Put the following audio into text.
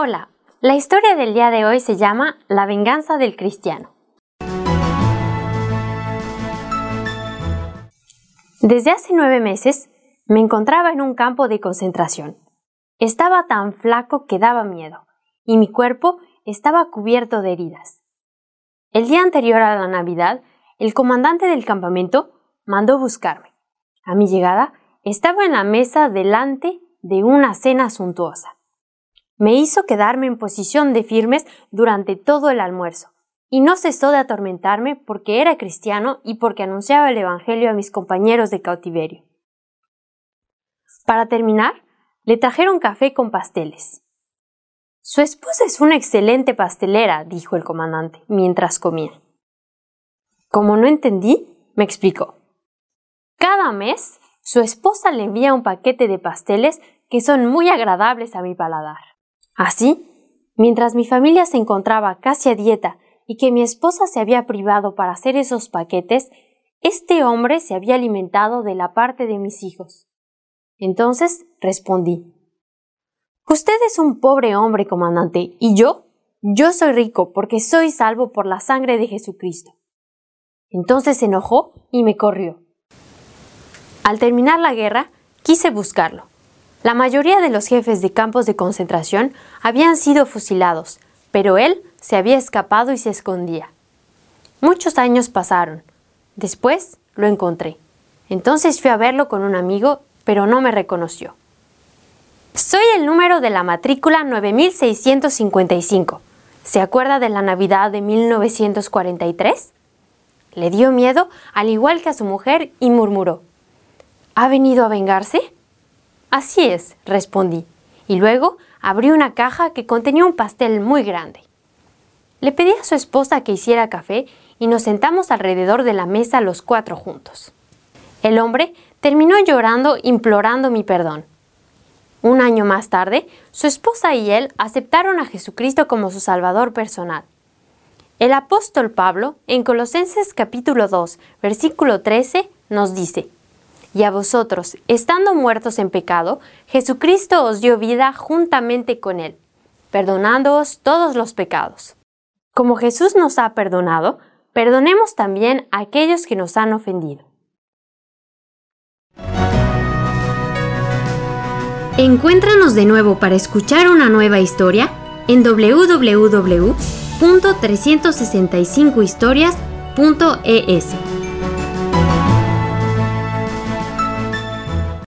Hola, la historia del día de hoy se llama La venganza del cristiano. Desde hace nueve meses me encontraba en un campo de concentración. Estaba tan flaco que daba miedo, y mi cuerpo estaba cubierto de heridas. El día anterior a la Navidad, el comandante del campamento mandó buscarme. A mi llegada, estaba en la mesa delante de una cena suntuosa me hizo quedarme en posición de firmes durante todo el almuerzo, y no cesó de atormentarme porque era cristiano y porque anunciaba el Evangelio a mis compañeros de cautiverio. Para terminar, le trajeron café con pasteles. Su esposa es una excelente pastelera, dijo el comandante, mientras comía. Como no entendí, me explicó. Cada mes, su esposa le envía un paquete de pasteles que son muy agradables a mi paladar. Así, mientras mi familia se encontraba casi a dieta y que mi esposa se había privado para hacer esos paquetes, este hombre se había alimentado de la parte de mis hijos. Entonces respondí Usted es un pobre hombre, comandante, y yo, yo soy rico porque soy salvo por la sangre de Jesucristo. Entonces se enojó y me corrió. Al terminar la guerra, quise buscarlo la mayoría de los jefes de campos de concentración habían sido fusilados, pero él se había escapado y se escondía. Muchos años pasaron. Después lo encontré. Entonces fui a verlo con un amigo, pero no me reconoció. Soy el número de la matrícula 9655. ¿Se acuerda de la Navidad de 1943? Le dio miedo, al igual que a su mujer, y murmuró. ¿Ha venido a vengarse? Así es, respondí, y luego abrí una caja que contenía un pastel muy grande. Le pedí a su esposa que hiciera café y nos sentamos alrededor de la mesa los cuatro juntos. El hombre terminó llorando implorando mi perdón. Un año más tarde, su esposa y él aceptaron a Jesucristo como su Salvador personal. El apóstol Pablo, en Colosenses capítulo 2, versículo 13, nos dice, y a vosotros, estando muertos en pecado, Jesucristo os dio vida juntamente con Él, perdonándoos todos los pecados. Como Jesús nos ha perdonado, perdonemos también a aquellos que nos han ofendido. Encuéntranos de nuevo para escuchar una nueva historia en www.365historias.es.